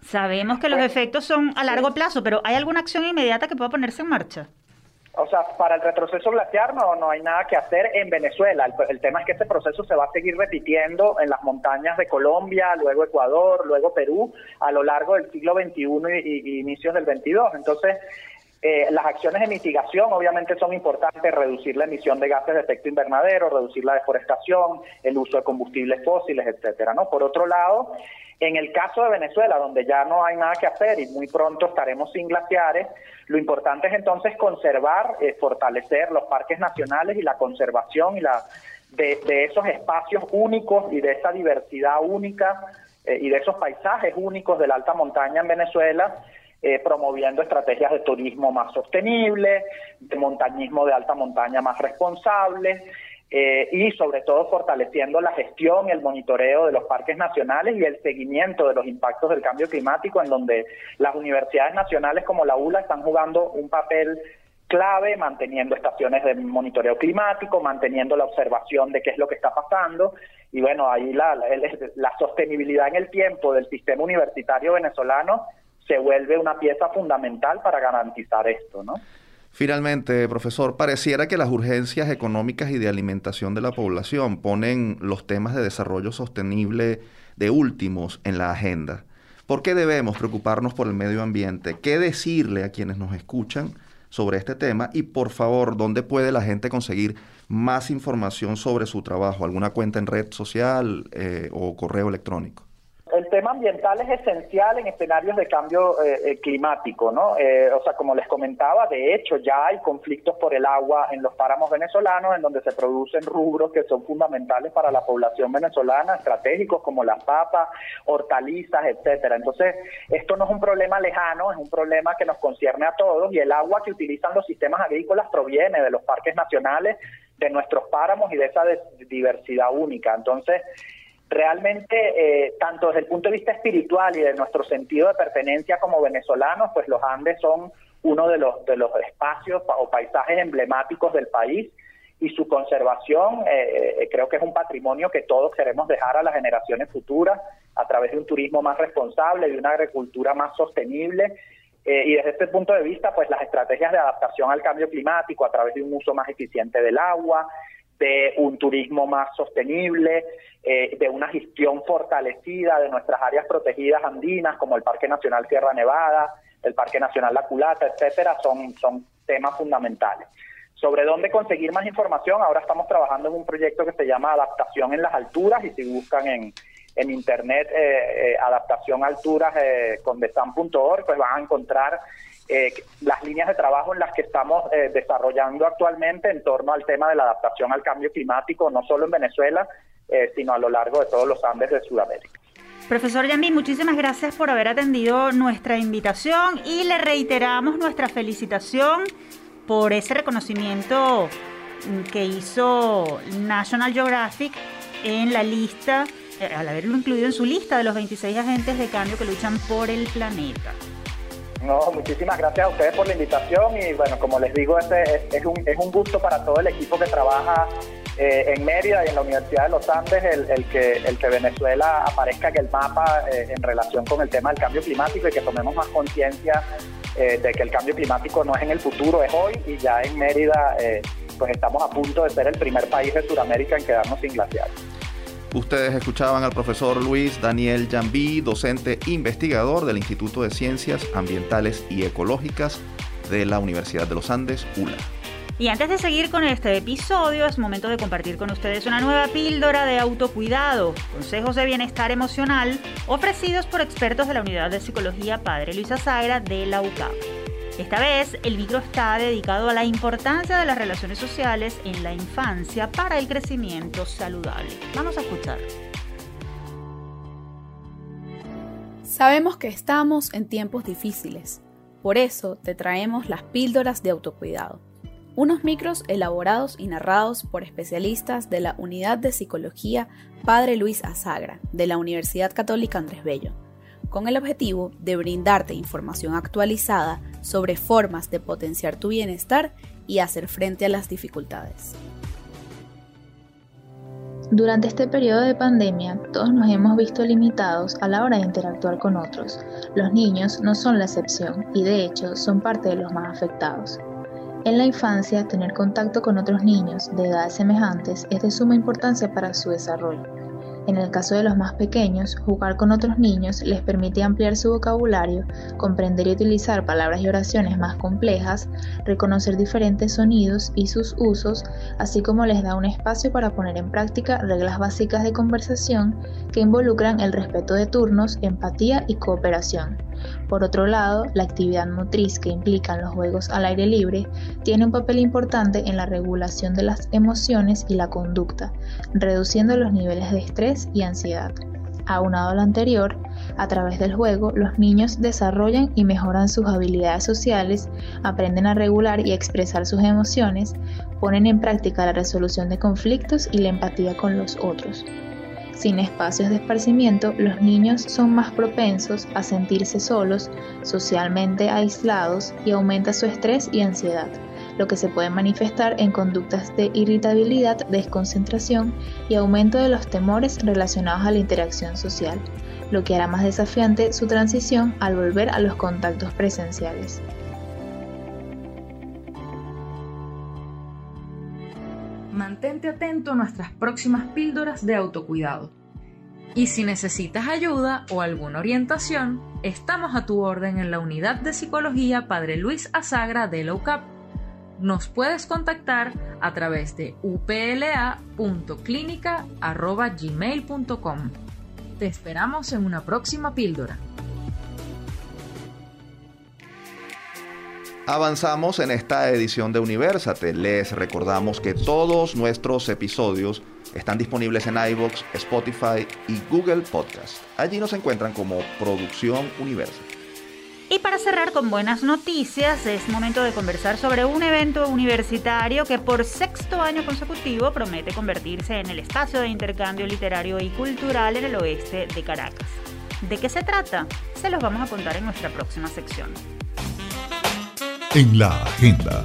Sabemos que los pues, efectos son a largo plazo, pero ¿hay alguna acción inmediata que pueda ponerse en marcha? O sea, para el retroceso glaciar no, no hay nada que hacer en Venezuela. El, tema es que este proceso se va a seguir repitiendo en las montañas de Colombia, luego Ecuador, luego Perú, a lo largo del siglo XXI y, inicios del XXII. Entonces, eh, las acciones de mitigación obviamente son importantes, reducir la emisión de gases de efecto invernadero, reducir la deforestación, el uso de combustibles fósiles, etcétera, ¿no? Por otro lado, en el caso de Venezuela, donde ya no hay nada que hacer y muy pronto estaremos sin glaciares, lo importante es entonces conservar, eh, fortalecer los parques nacionales y la conservación y la de, esos espacios únicos y de esa diversidad única eh, y de esos paisajes únicos de la alta montaña en Venezuela, eh, promoviendo estrategias de turismo más sostenible, de montañismo de alta montaña más responsable, eh, y sobre todo fortaleciendo la gestión y el monitoreo de los parques nacionales y el seguimiento de los impactos del cambio climático, en donde las universidades nacionales como la ULA están jugando un papel clave, manteniendo estaciones de monitoreo climático, manteniendo la observación de qué es lo que está pasando. Y bueno, ahí la, la, sostenibilidad en el tiempo del sistema universitario venezolano se vuelve una pieza fundamental para garantizar esto, ¿no? Finalmente, profesor, pareciera que las urgencias económicas y de alimentación de la población ponen los temas de desarrollo sostenible de últimos en la agenda. ¿Por qué debemos preocuparnos por el medio ambiente? ¿Qué decirle a quienes nos escuchan sobre este tema? Y por favor, ¿dónde puede la gente conseguir más información sobre su trabajo? ¿Alguna cuenta en red social eh, o correo electrónico? Tema ambiental es esencial en escenarios de cambio eh, eh, climático, ¿no? Eh, o sea, como les comentaba, de hecho ya hay conflictos por el agua en los páramos venezolanos, en donde se producen rubros que son fundamentales para la población venezolana, estratégicos como las papas, hortalizas, etcétera. Entonces, esto no es un problema lejano, es un problema que nos concierne a todos y el agua que utilizan los sistemas agrícolas proviene de los parques nacionales, de nuestros páramos y de esa diversidad única. Entonces, realmente, eh, tanto desde el punto de vista espiritual y de nuestro sentido de pertenencia como venezolanos, pues los Andes son uno de los, de los espacios o paisajes emblemáticos del país y su conservación eh, eh, creo que es un patrimonio que todos queremos dejar a las generaciones futuras a través de un turismo más responsable, de una agricultura más sostenible. y desde este punto de vista, pues las estrategias de adaptación al cambio climático a través de un uso más eficiente del agua, de un turismo más sostenible, eh, de una gestión fortalecida de nuestras áreas protegidas andinas, como el Parque Nacional Sierra Nevada, el Parque Nacional La Culata, etcétera, son, son temas fundamentales. Sobre dónde conseguir más información, ahora estamos trabajando en un proyecto que se llama Adaptación en las Alturas, y si buscan en, en internet eh, eh, adaptación alturas eh, con pues van a encontrar eh, las líneas de trabajo en las que estamos eh, desarrollando actualmente en torno al tema de la adaptación al cambio climático, no solo en Venezuela, eh, sino a lo largo de todos los Andes de Sudamérica. Profesor Yambi, muchísimas gracias por haber atendido nuestra invitación y le reiteramos nuestra felicitación por ese reconocimiento que hizo National Geographic en la lista, al haberlo incluido en su lista de los 26 agentes de cambio que luchan por el planeta. No, muchísimas gracias a ustedes por la invitación y bueno, como les digo, este es, un, es un gusto para todo el equipo que trabaja eh, en Mérida y en la Universidad de los Andes el, que, el que Venezuela aparezca en el mapa eh, en relación con el tema del cambio climático y que tomemos más conciencia eh, de que el cambio climático no es en el futuro, es hoy y ya en Mérida pues estamos a punto de ser el primer país de Sudamérica en quedarnos sin glaciares. Ustedes escuchaban al profesor Luis Daniel Jambí, docente investigador del Instituto de Ciencias Ambientales y Ecológicas de la Universidad de los Andes, ULA. Y antes de seguir con este episodio, es momento de compartir con ustedes una nueva píldora de autocuidado, consejos de bienestar emocional, ofrecidos por expertos de la Unidad de Psicología Padre Luisa Zaira de la UCAP. Esta vez el micro está dedicado a la importancia de las relaciones sociales en la infancia para el crecimiento saludable. Vamos a escuchar. Sabemos que estamos en tiempos difíciles, por eso te traemos las píldoras de autocuidado. Unos micros elaborados y narrados por especialistas de la Unidad de Psicología Padre Luis Azagra de la Universidad Católica Andrés Bello con el objetivo de brindarte información actualizada sobre formas de potenciar tu bienestar y hacer frente a las dificultades. Durante este periodo de pandemia, todos nos hemos visto limitados a la hora de interactuar con otros. Los niños no son la excepción y de hecho son parte de los más afectados. En la infancia, tener contacto con otros niños de edades semejantes es de suma importancia para su desarrollo. En el caso de los más pequeños, jugar con otros niños les permite ampliar su vocabulario, comprender y utilizar palabras y oraciones más complejas, reconocer diferentes sonidos y sus usos, así como les da un espacio para poner en práctica reglas básicas de conversación que involucran el respeto de turnos, empatía y cooperación. Por otro lado, la actividad motriz que implican los juegos al aire libre tiene un papel importante en la regulación de las emociones y la conducta, reduciendo los niveles de estrés y ansiedad. Aunado a lo anterior, A través del juego, los niños desarrollan y mejoran sus habilidades sociales, aprenden a regular y expresar sus emociones, ponen en práctica la resolución de conflictos y la empatía con los otros. Sin espacios de esparcimiento, los niños son más propensos a sentirse solos, socialmente aislados y aumenta su estrés y ansiedad, lo que se puede manifestar en conductas de irritabilidad, desconcentración y aumento de los temores relacionados a la interacción social, lo que hará más desafiante su transición al volver a los contactos presenciales. Mantente atento a nuestras próximas píldoras de autocuidado. Y si necesitas ayuda o alguna orientación, estamos a tu orden en la unidad de psicología Padre Luis Azagra de la. Nos puedes contactar a través de upla.clinica.gmail.com. Te esperamos en una próxima píldora. Avanzamos en esta edición de Universate. Les recordamos que todos nuestros episodios están disponibles en iVoox, Spotify y Google Podcast. Allí nos encuentran como Producción Universate. Y para cerrar con buenas noticias, es momento de conversar sobre un evento universitario que por sexto año consecutivo promete convertirse en el espacio de intercambio literario y cultural en el oeste de Caracas. ¿De qué se trata? Se los vamos a contar en nuestra próxima sección en la agenda.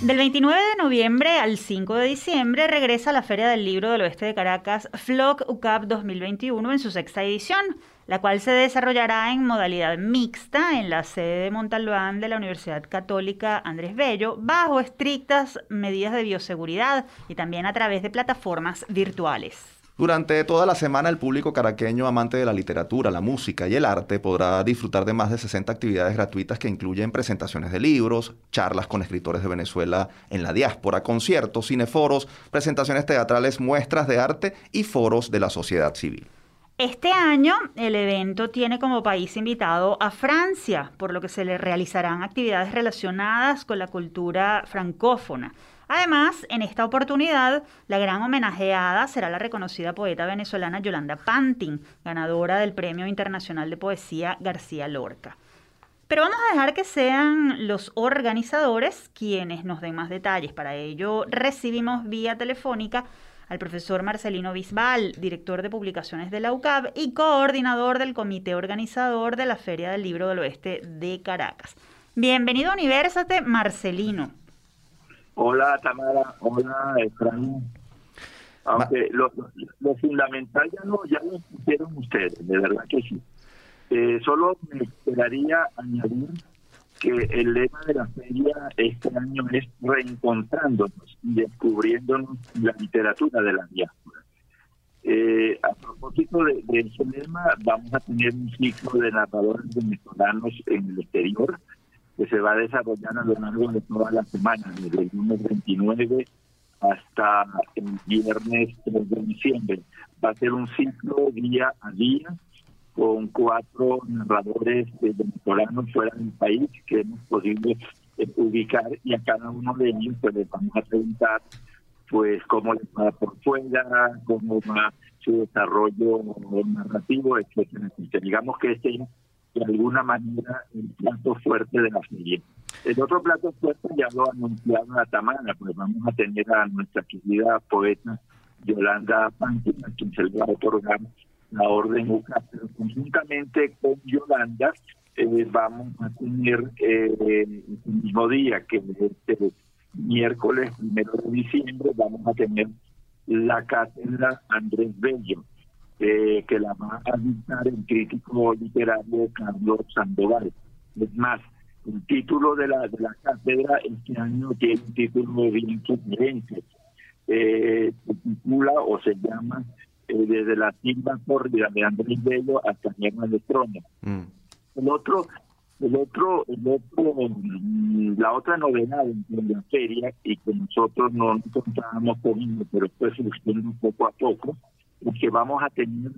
Del 29 de noviembre al 5 de diciembre regresa la Feria del Libro del Oeste de Caracas, FLOC UCAP 2021, en su sexta edición, la cual se desarrollará en modalidad mixta en la sede de Montalbán de la Universidad Católica Andrés Bello, bajo estrictas medidas de bioseguridad y también a través de plataformas virtuales. Durante toda la semana el público caraqueño amante de la literatura, la música y el arte podrá disfrutar de más de 60 actividades gratuitas que incluyen presentaciones de libros, charlas con escritores de Venezuela en la diáspora, conciertos, cineforos, presentaciones teatrales, muestras de arte y foros de la sociedad civil. Este año el evento tiene como país invitado a Francia, por lo que se le realizarán actividades relacionadas con la cultura francófona. Además, en esta oportunidad, la gran homenajeada será la reconocida poeta venezolana Yolanda Pantin, ganadora del Premio Internacional de Poesía García Lorca. Pero vamos a dejar que sean los organizadores quienes nos den más detalles. Para ello, recibimos vía telefónica al profesor Marcelino Bisbal, director de publicaciones de la UCAB y coordinador del comité organizador de la Feria del Libro del Oeste de Caracas. Bienvenido a Universate, Marcelino. Hola Tamara, hola Efraín. Aunque lo, fundamental ya lo, ya lo hicieron ustedes, de verdad que sí. Eh, solo me esperaría añadir que el lema de la feria este año es reencontrándonos y descubriéndonos la literatura de la diáspora. Eh, a propósito de, de, ese lema, vamos a tener un ciclo de narradores venezolanos en el exterior que se va a desarrollar a lo largo de toda la semana, desde el lunes 29 hasta el viernes 3 de diciembre. Va a ser un ciclo día a día con cuatro narradores venezolanos fuera del país que hemos podido eh, ubicar y a cada uno de ellos pues les vamos a preguntar pues cómo les va por fuera, cómo va su desarrollo narrativo, etcétera, Digamos que este de alguna manera el plato fuerte de la serie. El otro plato fuerte ya lo anunciado la Tamara, pues vamos a tener a nuestra querida poeta Yolanda Pantin, a quien se le va a otorgar la orden UCA, pero conjuntamente con Yolanda eh, vamos a tener eh, el mismo día que este miércoles primero de diciembre vamos a tener la cátedra Andrés Bello eh, que la va a dictar el crítico literario Carlos Sandoval. Es más, el título de la, de la cátedra este año tiene un título bien sugerente. Eh, se titula o se llama eh, Desde la timba córrida de Andrés Bello hasta Guerra de Trono. Mm. El otro, el otro, el otro, la otra novedad de la feria y que nosotros no encontrábamos con ello, pero fue surgiendo poco a poco, que vamos a tener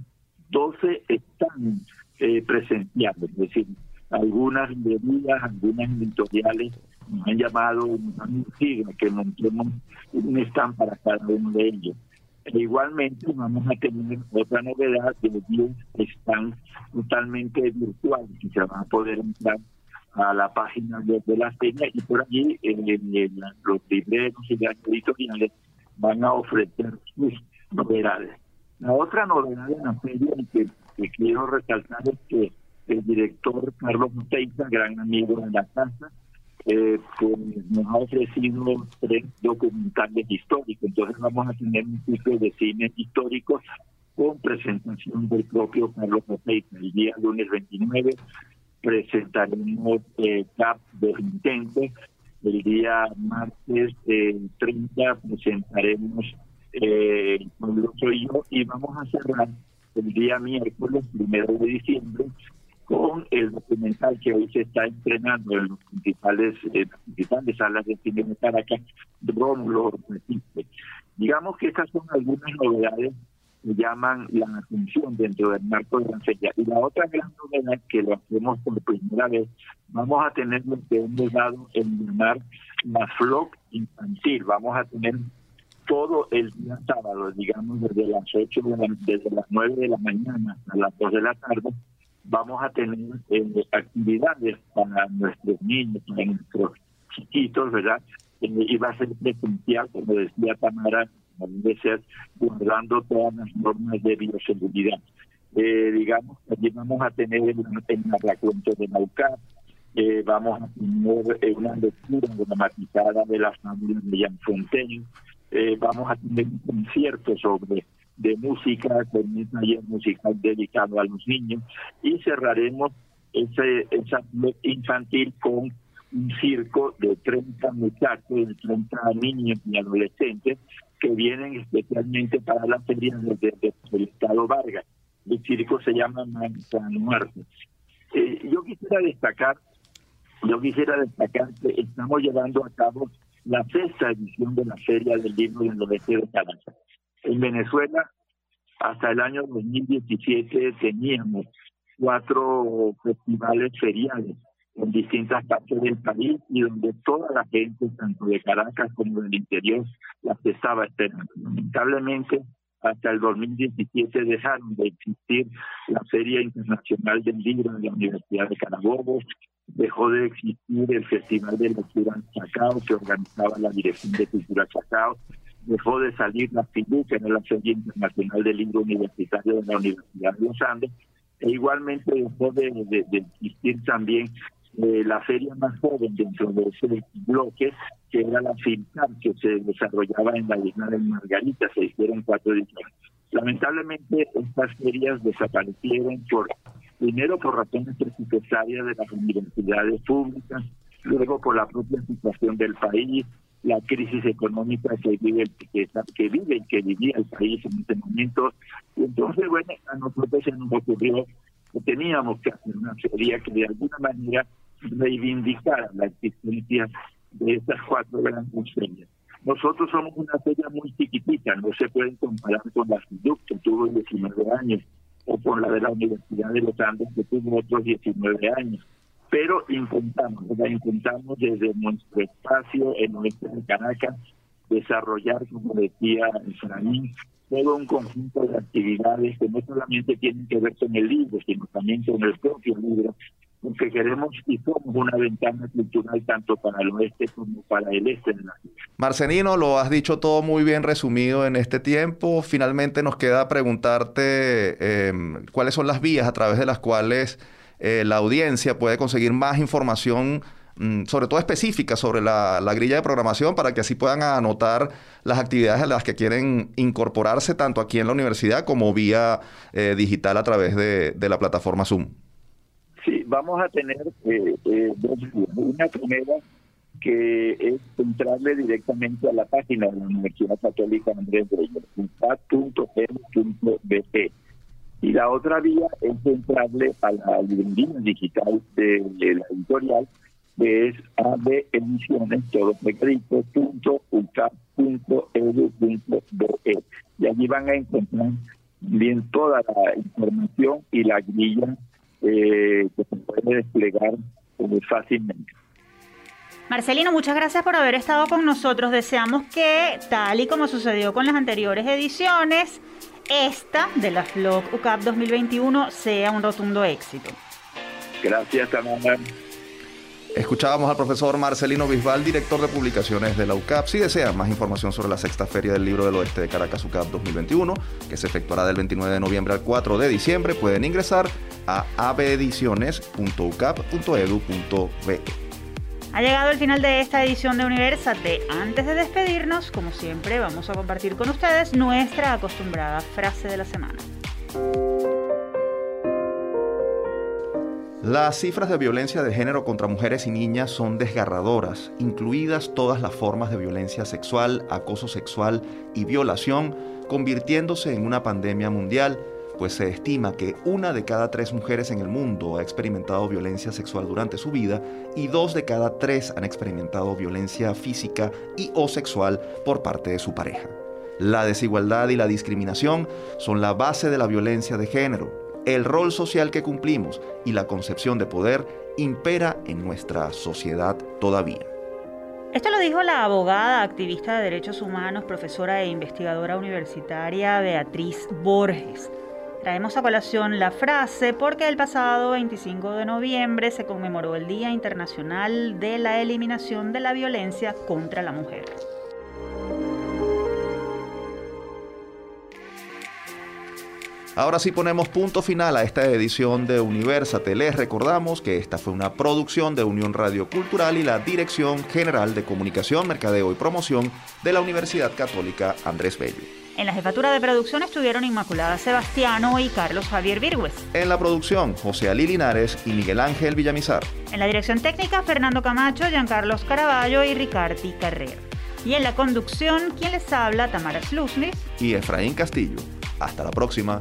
12 stands eh, presenciales, es decir, algunas librerías, algunas editoriales nos han llamado, nos han que montemos un stand para cada uno de ellos. E igualmente vamos a tener otra novedad de 10 están totalmente virtuales y se van a poder entrar a la página web de la feria y por allí en, los libreros y las editoriales van a ofrecer sus novedades. La otra novedad de la feria que, quiero resaltar es que el director Carlos Oteiza, gran amigo de la casa, eh, pues nos ha ofrecido tres documentales históricos. Entonces vamos a tener un ciclo de cine histórico con presentación del propio Carlos Oteiza. El día lunes 29 presentaremos eh, CAP de Intento. El día martes eh, 30 presentaremos eh, Soy Yo y vamos a cerrar el día miércoles, primero de diciembre, con el documental que hoy se está estrenando en principales, eh, las principales salas de cine de Caracas, Rómulo Resiste. Digamos que estas son algunas novedades que llaman la atención dentro del marco de la feria. Y la otra gran novedad que lo hacemos por primera vez, vamos a tener lo que hemos dado en llamar la FLOC infantil. Vamos a tener todo el día sábado, digamos desde las 8 desde las 9 de la mañana a las 2 de la tarde, vamos a tener eh, actividades para nuestros niños, para nuestros chiquitos, ¿verdad? Eh, y va a ser presencial, como decía Tamara, debe ser guardando todas las normas de bioseguridad. Eh, digamos, allí vamos a tener el, el recuento de Naucar, eh, vamos a tener eh, una lectura dramatizada de las familias de Jean Fontaine, eh, vamos a tener un concierto sobre de música con un taller musical dedicado a los niños y cerraremos ese esa infantil con un circo de 30 muchachos, de 30 niños y adolescentes que vienen especialmente para la feria desde, el estado Vargas. El circo se llama San Muerte. Eh, yo quisiera destacar, yo quisiera destacar que estamos llevando a cabo la sexta edición de la Feria del Libro del Oeste de Caracas. En Venezuela, hasta el año 2017 teníamos cuatro festivales feriales en distintas partes del país y donde toda la gente, tanto de Caracas como del interior, las estaba esperando. Lamentablemente, hasta el 2017 dejaron de existir la Feria Internacional del Libro de la Universidad de Carabobo, dejó de existir el Festival de Lectura Chacao que organizaba la Dirección de Cultura Chacao, dejó de salir la FILU, que era la Feria Internacional del Libro Universitario de la Universidad de los Andes, e igualmente dejó de existir también eh, la feria más joven dentro de ese bloque, que era la FINCAM, que se desarrollaba en la isla de Margarita, se hicieron cuatro ediciones. Lamentablemente estas ferias desaparecieron por, primero por razones presupuestarias de las universidades públicas, luego por la propia situación del país, la crisis económica que vive, que, que vive y que vivía el país en este momento. Entonces, bueno, a nosotros se nos ocurrió que teníamos que hacer una feria que de alguna manera reivindicar la existencia de estas cuatro grandes ferias. Nosotros somos una feria muy chiquitita, no se pueden comparar con la que tuvo 19 años, o con la de la Universidad de los Andes, que tuvo otros 19 años. Pero intentamos, la intentamos desde nuestro espacio en nuestra Caracas, desarrollar, como decía Efraín, todo un conjunto de actividades que no solamente tienen que ver con el libro, sino también con el propio libro, porque queremos y somos una ventana cultural tanto para el oeste como para el este de la ciudad. Marcelino, lo has dicho todo muy bien resumido en este tiempo. Finalmente nos queda preguntarte em, cuáles son las vías a través de las cuales eh, la audiencia puede conseguir más información mm, sobre todo específica sobre la, grilla de programación para que así puedan anotar las actividades a las que quieren incorporarse tanto aquí en la universidad como vía eh, digital a través de la plataforma Zoom. Sí, vamos a tener eh, eh, dos. Una primera que es entrarle directamente a la página de la Universidad Católica Andrés Breyer, Y la otra vía es entrarle a la línea digital de, la editorial, que es abemisiones, todo Y allí van a encontrar bien toda la información y la grilla eh, que se puede desplegar muy fácilmente. Marcelino, muchas gracias por haber estado con nosotros. Deseamos que, tal y como sucedió con las anteriores ediciones, esta de la FLOG UCAP 2021 sea un rotundo éxito. Gracias, Tamara. Escuchábamos al profesor Marcelino Bisbal, director de publicaciones de la UCAP. Si desean más información sobre la sexta feria del libro del oeste de Caracas UCAP 2021, que se efectuará del 29 de noviembre al 4 de diciembre, pueden ingresar a abediciones.ucap.edu.be. Ha llegado el final de esta edición de Universate. Antes de despedirnos, como siempre, vamos a compartir con ustedes nuestra acostumbrada frase de la semana. Las cifras de violencia de género contra mujeres y niñas son desgarradoras, incluidas todas las formas de violencia sexual, acoso sexual y violación, convirtiéndose en una pandemia mundial pues se estima que una de cada tres mujeres en el mundo ha experimentado violencia sexual durante su vida y dos de cada tres han experimentado violencia física y o sexual por parte de su pareja. La desigualdad y la discriminación son la base de la violencia de género. El rol social que cumplimos y la concepción de poder impera en nuestra sociedad todavía. Esto lo dijo la abogada, activista de derechos humanos, profesora e investigadora universitaria Beatriz Borges. Traemos a colación la frase porque el pasado 25 de noviembre se conmemoró el Día Internacional de la Eliminación de la Violencia contra la Mujer. Ahora sí ponemos punto final a esta edición de Universate. Les recordamos que esta fue una producción de Unión Radio Cultural y la Dirección General de Comunicación, Mercadeo y Promoción de la Universidad Católica Andrés Bello. En la jefatura de producción estuvieron Inmaculada Sebastiano y Carlos Javier Virgües. En la producción, José Ali Linares y Miguel Ángel Villamizar. En la dirección técnica, Fernando Camacho, Giancarlos Caraballo y Ricardi Carrera. Y en la conducción, quien les habla, Tamara Slusnis y Efraín Castillo. Hasta la próxima.